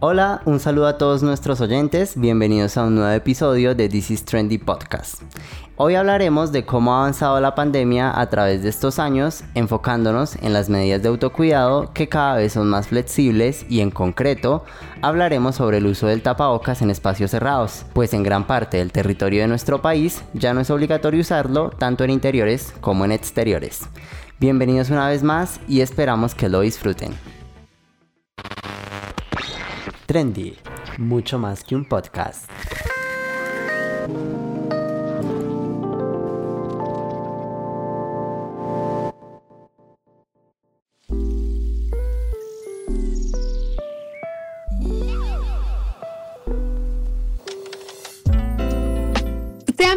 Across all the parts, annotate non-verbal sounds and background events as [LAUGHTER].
Hola, un saludo a todos nuestros oyentes, bienvenidos a un nuevo episodio de This is Trendy Podcast. Hoy hablaremos de cómo ha avanzado la pandemia a través de estos años, enfocándonos en las medidas de autocuidado que cada vez son más flexibles y en concreto hablaremos sobre el uso del tapabocas en espacios cerrados, pues en gran parte del territorio de nuestro país ya no es obligatorio usarlo tanto en interiores como en exteriores. Bienvenidos una vez más y esperamos que lo disfruten. Trendy, mucho más que un podcast.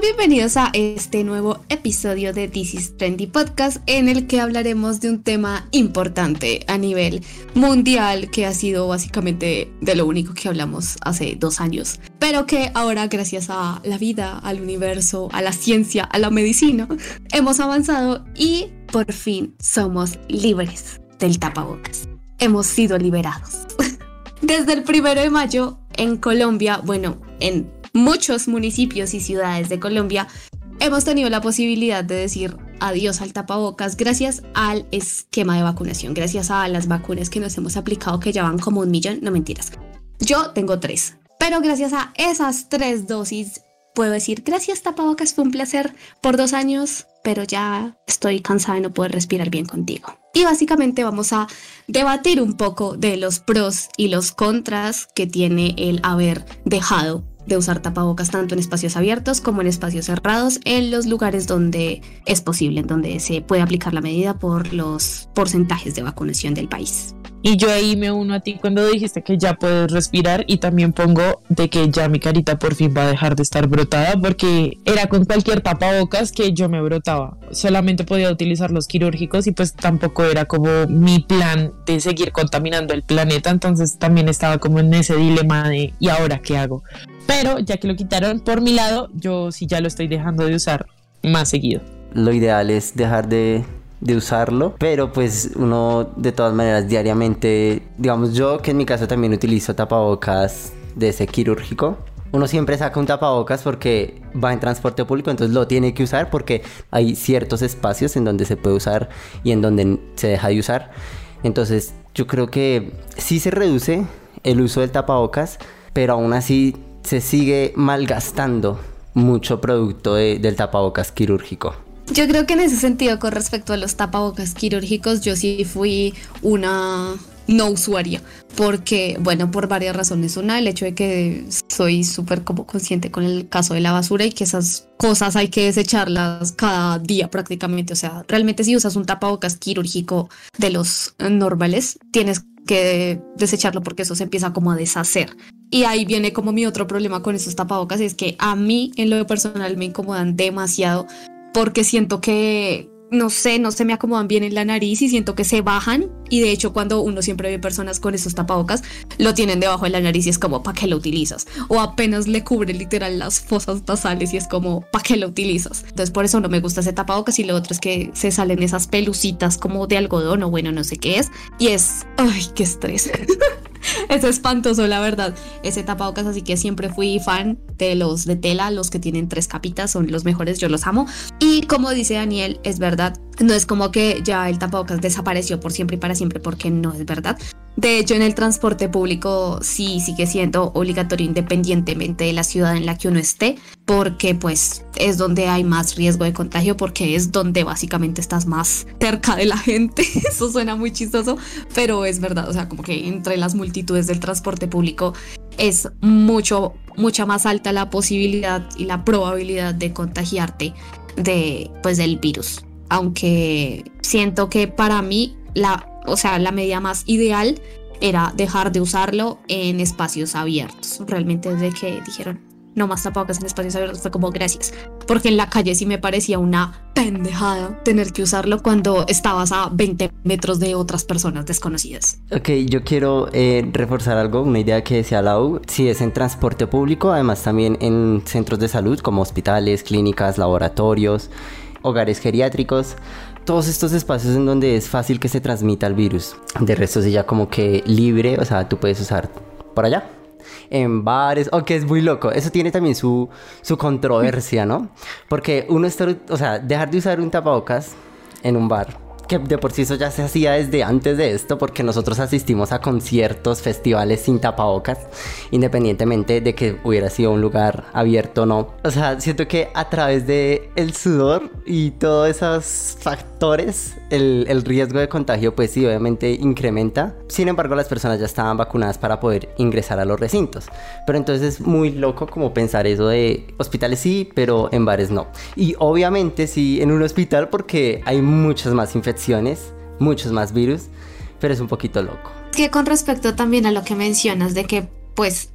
Bienvenidos a este nuevo episodio de This is Trendy Podcast en el que hablaremos de un tema importante a nivel mundial que ha sido básicamente de lo único que hablamos hace dos años, pero que ahora gracias a la vida, al universo, a la ciencia, a la medicina, hemos avanzado y por fin somos libres del tapabocas. Hemos sido liberados. [LAUGHS] Desde el primero de mayo en Colombia, bueno, en muchos municipios y ciudades de Colombia hemos tenido la posibilidad de decir adiós al tapabocas gracias al esquema de vacunación, gracias a las vacunas que nos hemos aplicado que ya van como un millón, no mentiras. Yo tengo tres, pero gracias a esas tres dosis puedo decir gracias tapabocas, fue un placer por dos años, pero ya estoy cansada de no poder respirar bien contigo. Y básicamente vamos a debatir un poco de los pros y los contras que tiene el haber dejado de usar tapabocas tanto en espacios abiertos como en espacios cerrados en los lugares donde es posible, en donde se puede aplicar la medida por los porcentajes de vacunación del país. Y yo ahí me uno a ti cuando dijiste que ya puedes respirar y también pongo de que ya mi carita por fin va a dejar de estar brotada porque era con cualquier tapabocas que yo me brotaba. Solamente podía utilizar los quirúrgicos y pues tampoco era como mi plan de seguir contaminando el planeta. Entonces también estaba como en ese dilema de ¿y ahora qué hago? Pero ya que lo quitaron por mi lado, yo sí ya lo estoy dejando de usar más seguido. Lo ideal es dejar de, usarlo, pero pues uno de todas maneras diariamente, digamos yo que en mi caso también utilizo tapabocas de ese quirúrgico, uno siempre saca un tapabocas porque va en transporte público, entonces lo tiene que usar porque hay ciertos espacios en donde se puede usar y en donde se deja de usar. Entonces yo creo que sí se reduce el uso del tapabocas, pero aún así se sigue malgastando mucho producto del tapabocas quirúrgico. Yo creo que en ese sentido, con respecto a los tapabocas quirúrgicos, yo sí fui una no usuaria, porque, bueno, por varias razones. Una, el hecho de que soy súper como consciente con el caso de la basura y que esas cosas hay que desecharlas cada día prácticamente. O sea, realmente si usas un tapabocas quirúrgico de los normales, tienes que desecharlo porque eso se empieza como a deshacer. Y ahí viene como mi otro problema con esos tapabocas, es que a mí en lo personal me incomodan demasiado porque siento que no sé, no se me acomodan bien en la nariz y siento que se bajan. Y de hecho, cuando uno siempre ve personas con esos tapabocas, lo tienen debajo de la nariz y es como, ¿para qué lo utilizas? O apenas le cubre literal las fosas nasales y es como, ¿para qué lo utilizas? Entonces, por eso no me gusta ese tapabocas. Y lo otro es que se salen esas pelucitas como de algodón o bueno, no sé qué es. Y es, ay, qué estrés. [LAUGHS] es espantoso, la verdad. Ese tapabocas, así que siempre fui fan de los de tela, los que tienen tres capitas, son los mejores, yo los amo. Y como dice Daniel, es verdad, no es como que ya el tapabocas desapareció por siempre y para siempre, porque no es verdad. De hecho, en el transporte público sí sigue siendo obligatorio independientemente de la ciudad en la que uno esté, porque pues es donde hay más riesgo de contagio, porque es donde básicamente estás más cerca de la gente. [LAUGHS] Eso suena muy chistoso, pero es verdad, o sea, como que entre las multitudes del transporte público es mucho, mucha más alta la posibilidad y la probabilidad de contagiarte de, pues, del virus. Aunque siento que para mí la o sea, la medida más ideal era dejar de usarlo en espacios abiertos. Realmente desde que dijeron no más tapabocas en espacios abiertos fue como gracias. Porque en la calle sí me parecía una pendejada tener que usarlo cuando estabas a 20 metros de otras personas desconocidas. Ok, yo quiero eh, reforzar algo, una idea que decía Lau. Si es en transporte público, además también en centros de salud como hospitales, clínicas, laboratorios, hogares geriátricos todos estos espacios en donde es fácil que se transmita el virus. De resto, es ya como que libre, o sea, tú puedes usar por allá. En bares, o que es muy loco. Eso tiene también su, su controversia, ¿no? Porque uno está, o sea, dejar de usar un tapabocas en un bar que de por sí eso ya se hacía desde antes de esto, porque nosotros asistimos a conciertos, festivales sin tapabocas, independientemente de que hubiera sido un lugar abierto o no. O sea, siento que a través de el sudor y todos esos factores, el, el riesgo de contagio, pues sí, obviamente incrementa. Sin embargo, las personas ya estaban vacunadas para poder ingresar a los recintos. Pero entonces es muy loco como pensar eso de hospitales sí, pero en bares no. Y obviamente sí en un hospital porque hay muchas más infecciones muchos más virus, pero es un poquito loco. Que con respecto también a lo que mencionas de que, pues,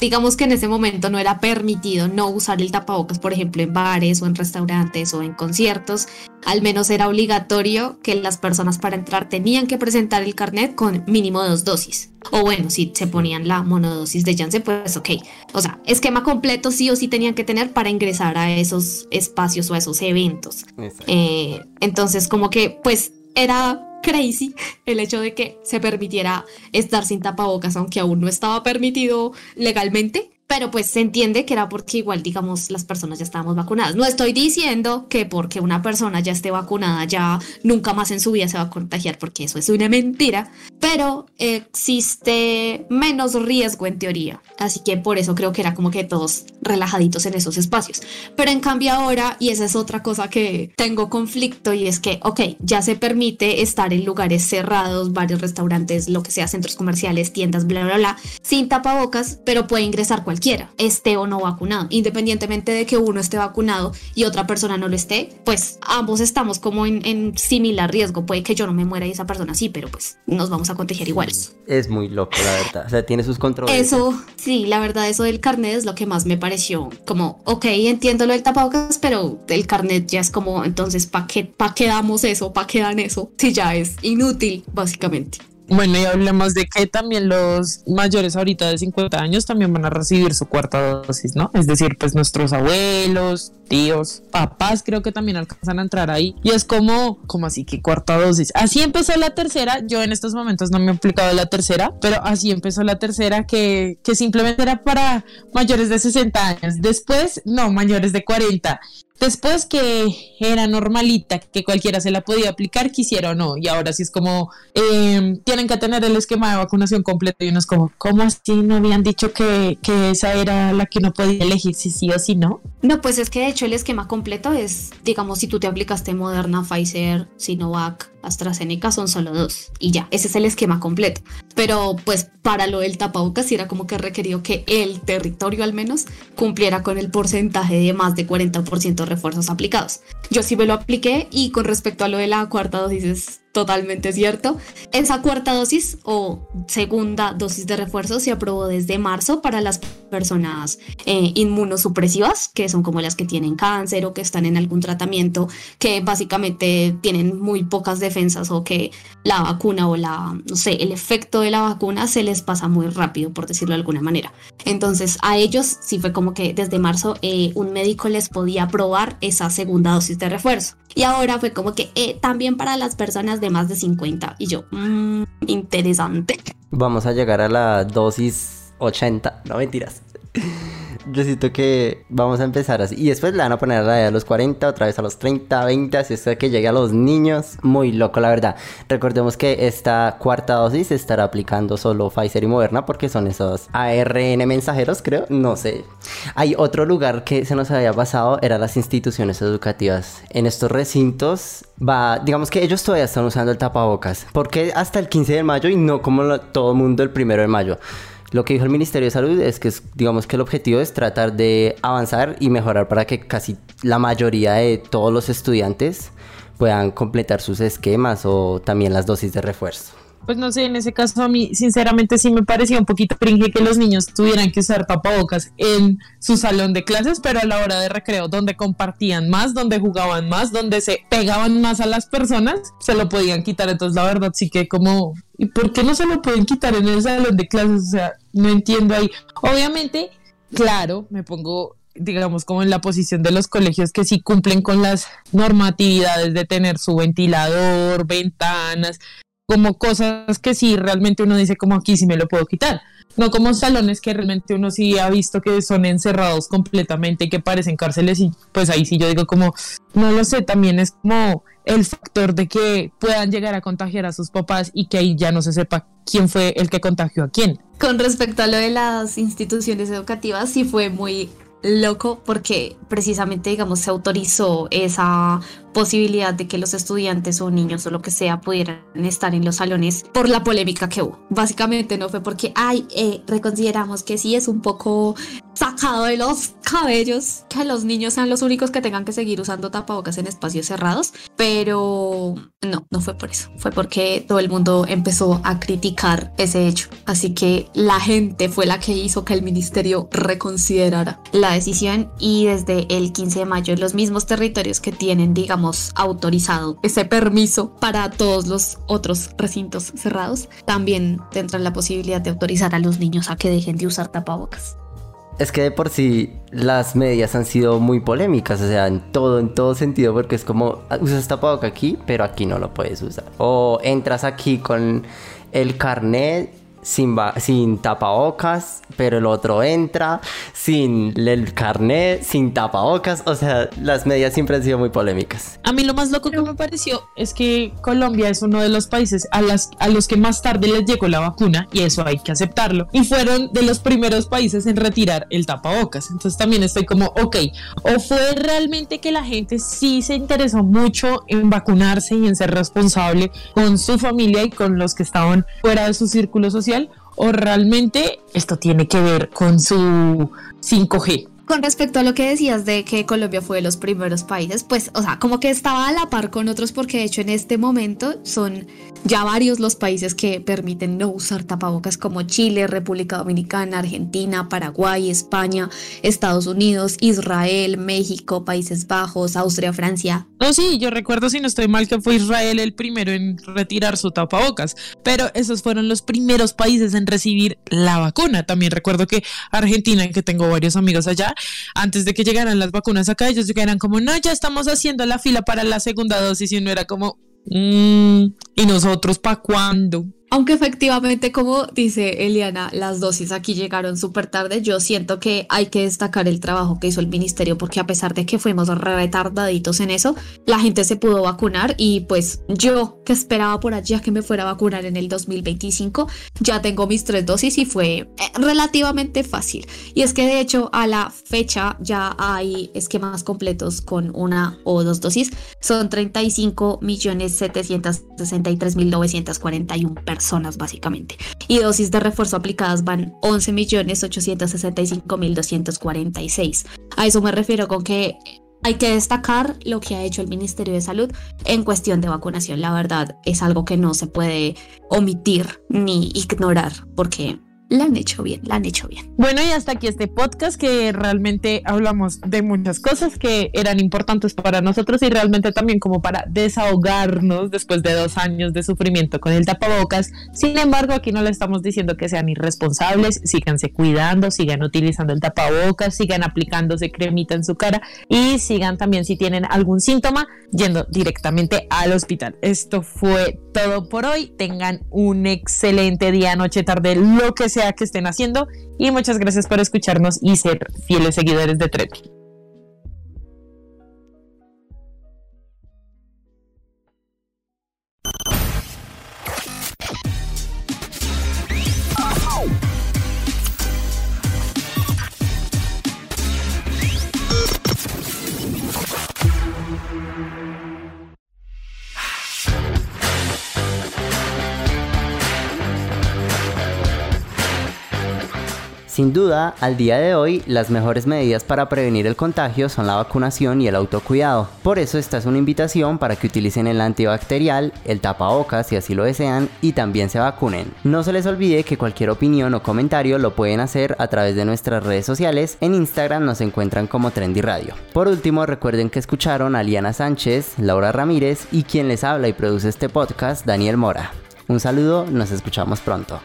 digamos que en ese momento no era permitido no usar el tapabocas, por ejemplo, en bares o en restaurantes o en conciertos, al menos era obligatorio que las personas para entrar tenían que presentar el carnet con mínimo dos dosis. O bueno, si se ponían la monodosis de Janssen, pues ok. O sea, esquema completo sí o sí tenían que tener para ingresar a esos espacios o a esos eventos. Eh, entonces, como que, pues, era crazy el hecho de que se permitiera estar sin tapabocas, aunque aún no estaba permitido legalmente. Pero pues se entiende que era porque igual, digamos, las personas ya estábamos vacunadas. No estoy diciendo que porque una persona ya esté vacunada ya nunca más en su vida se va a contagiar, porque eso es una mentira. Pero existe menos riesgo en teoría. Así que por eso creo que era como que todos relajaditos en esos espacios. Pero en cambio ahora, y esa es otra cosa que tengo conflicto, y es que, ok, ya se permite estar en lugares cerrados, varios restaurantes, lo que sea, centros comerciales, tiendas, bla, bla, bla, sin tapabocas, pero puede ingresar cualquier quiera, esté o no vacunado. Independientemente de que uno esté vacunado y otra persona no lo esté, pues ambos estamos como en, similar riesgo. Puede que yo no me muera y esa persona sí, pero pues nos vamos a contagiar igual. Es muy loco, la verdad. O sea, tiene sus controles. Eso, sí, la verdad, eso del carnet es lo que más me pareció como, ok, entiendo lo del tapabocas, pero el carnet ya es como, entonces, ¿para qué, pa qué damos eso? ¿Para qué dan eso? Si ya es inútil, básicamente. Bueno, y hablemos de que también los mayores ahorita de 50 años también van a recibir su cuarta dosis, ¿no? Es decir, pues nuestros abuelos, tíos, papás creo que también alcanzan a entrar ahí. Y es como, como así que cuarta dosis. Así empezó la tercera. Yo en estos momentos no me he aplicado la tercera, pero así empezó la tercera que, que simplemente era para mayores de 60 años. Después, no, mayores de 40. Después que era normalita, que cualquiera se la podía aplicar, quisiera o no. Y ahora sí es como, eh, tienen que tener el esquema de vacunación completo. Y uno es como, ¿cómo así no habían dicho que, que esa era la que no podía elegir si sí o si no? No, pues es que de hecho el esquema completo es, digamos, si tú te aplicaste Moderna, Pfizer, Sinovac, AstraZeneca son solo dos y ya, ese es el esquema completo. Pero pues para lo del tapabocas era como que requirió que el territorio al menos cumpliera con el porcentaje de más de 40% refuerzos aplicados. Yo sí me lo apliqué y con respecto a lo de la cuarta dosis totalmente cierto. Esa cuarta dosis o segunda dosis de refuerzo se aprobó desde marzo para las personas eh, inmunosupresivas, que son como las que tienen cáncer o que están en algún tratamiento, que básicamente tienen muy pocas defensas o que la vacuna o la, no sé, el efecto de la vacuna se les pasa muy rápido, por decirlo de alguna manera. Entonces a ellos sí fue como que desde marzo eh, un médico les podía aprobar esa segunda dosis de refuerzo. Y ahora fue como que eh, también para las personas de más de 50. Y yo, mmm, interesante. Vamos a llegar a la dosis 80. No mentiras. Yo siento que vamos a empezar así. Y después le van a poner a, la a los 40, otra vez a los 30, 20, así hasta que llegue a los niños. Muy loco, la verdad. Recordemos que esta cuarta dosis estará aplicando solo Pfizer y Moderna porque son esos ARN mensajeros, creo. No sé. Hay otro lugar que se nos había pasado, eran las instituciones educativas. En estos recintos va, digamos que ellos todavía están usando el tapabocas. porque hasta el 15 de mayo y no como todo el mundo el primero de mayo? Lo que dijo el Ministerio de Salud es que digamos que el objetivo es tratar de avanzar y mejorar para que casi la mayoría de todos los estudiantes puedan completar sus esquemas o también las dosis de refuerzo pues no sé, en ese caso a mí sinceramente sí me parecía un poquito cringe que los niños tuvieran que usar tapabocas en su salón de clases, pero a la hora de recreo, donde compartían más, donde jugaban más, donde se pegaban más a las personas, se lo podían quitar. Entonces la verdad sí que como, ¿y por qué no se lo pueden quitar en el salón de clases? O sea, no entiendo ahí. Obviamente, claro, me pongo digamos, como en la posición de los colegios que sí cumplen con las normatividades de tener su ventilador, ventanas, como cosas que sí realmente uno dice como aquí sí me lo puedo quitar. no como salones que realmente uno sí ha visto que son encerrados completamente y que parecen cárceles y pues ahí sí yo digo como, no lo sé, también es como el factor de que puedan llegar a contagiar a sus papás y que ahí ya no se sepa quién fue el que contagió a quién. Con respecto a lo de las instituciones educativas, sí fue muy loco porque precisamente, digamos, se autorizó esa posibilidad de que los estudiantes o niños o lo que sea pudieran estar en los salones por la polémica que hubo. Básicamente no fue porque, ay, eh, reconsideramos que sí es un poco sacado de los cabellos que los niños sean los únicos que tengan que seguir usando tapabocas en espacios cerrados, pero no, no fue por eso, fue porque todo el mundo empezó a criticar ese hecho. Así que la gente fue la que hizo que el ministerio reconsiderara la decisión y desde el 15 de mayo los mismos territorios que tienen, digamos, autorizado ese permiso para todos los otros recintos cerrados, también tendrán la posibilidad de autorizar a los niños a que dejen de usar tapabocas. Es que de por sí las medidas han sido muy polémicas, o sea, en todo, en todo sentido, porque es como, ah, usas tapabocas aquí, pero aquí no lo puedes usar. O entras aquí con el carnet sin, sin tapabocas, pero el otro entra sin el carnet, sin tapabocas. O sea, las medidas siempre han sido muy polémicas. A mí lo más loco que me pareció es que Colombia es uno de los países a, las, a los que más tarde les llegó la vacuna y eso hay que aceptarlo. Y fueron de los primeros países en retirar el tapabocas. Entonces también estoy como, ok, o fue realmente que la gente sí se interesó mucho en vacunarse y en ser responsable con su familia y con los que estaban fuera de su círculo social o realmente esto tiene que ver con su 5G. Con respecto a lo que decías de que Colombia fue de los primeros países, pues, o sea, como que estaba a la par con otros porque de hecho en este momento son ya varios los países que permiten no usar tapabocas como Chile, República Dominicana, Argentina, Paraguay, España, Estados Unidos, Israel, México, Países Bajos, Austria, Francia. No, sí, yo recuerdo si no estoy mal que fue Israel el primero en retirar su tapabocas, pero esos fueron los primeros países en recibir la vacuna. También recuerdo que Argentina, que tengo varios amigos allá, antes de que llegaran las vacunas acá, ellos eran como, no, ya estamos haciendo la fila para la segunda dosis y uno era como, mmm, ¿y nosotros para cuándo? Aunque efectivamente, como dice Eliana, las dosis aquí llegaron súper tarde, yo siento que hay que destacar el trabajo que hizo el ministerio porque a pesar de que fuimos retardaditos en eso, la gente se pudo vacunar y pues yo que esperaba por allá que me fuera a vacunar en el 2025, ya tengo mis tres dosis y fue eh, relativamente fácil. Y es que de hecho a la fecha ya hay esquemas completos con una o dos dosis, son 35 millones 763 mil 941 personas personas básicamente. Y dosis de refuerzo aplicadas van 11.865.246. A eso me refiero con que hay que destacar lo que ha hecho el Ministerio de Salud en cuestión de vacunación. La verdad es algo que no se puede omitir ni ignorar porque la han hecho bien, la han hecho bien. Bueno, y hasta aquí este podcast que realmente hablamos de muchas cosas que eran importantes para nosotros y realmente también como para desahogarnos después de dos años de sufrimiento con el tapabocas. Sin embargo, aquí no le estamos diciendo que sean irresponsables, síganse cuidando, sigan utilizando el tapabocas, sigan aplicándose cremita en su cara y sigan también si tienen algún síntoma yendo directamente al hospital. Esto fue todo por hoy. Tengan un excelente día, noche, tarde, lo que sea que estén haciendo y muchas gracias por escucharnos y ser fieles seguidores de Trepi. Sin duda, al día de hoy, las mejores medidas para prevenir el contagio son la vacunación y el autocuidado. Por eso esta es una invitación para que utilicen el antibacterial, el tapabocas si así lo desean y también se vacunen. No se les olvide que cualquier opinión o comentario lo pueden hacer a través de nuestras redes sociales. En Instagram nos encuentran como Trendy Radio. Por último, recuerden que escucharon a Liana Sánchez, Laura Ramírez y quien les habla y produce este podcast, Daniel Mora. Un saludo, nos escuchamos pronto.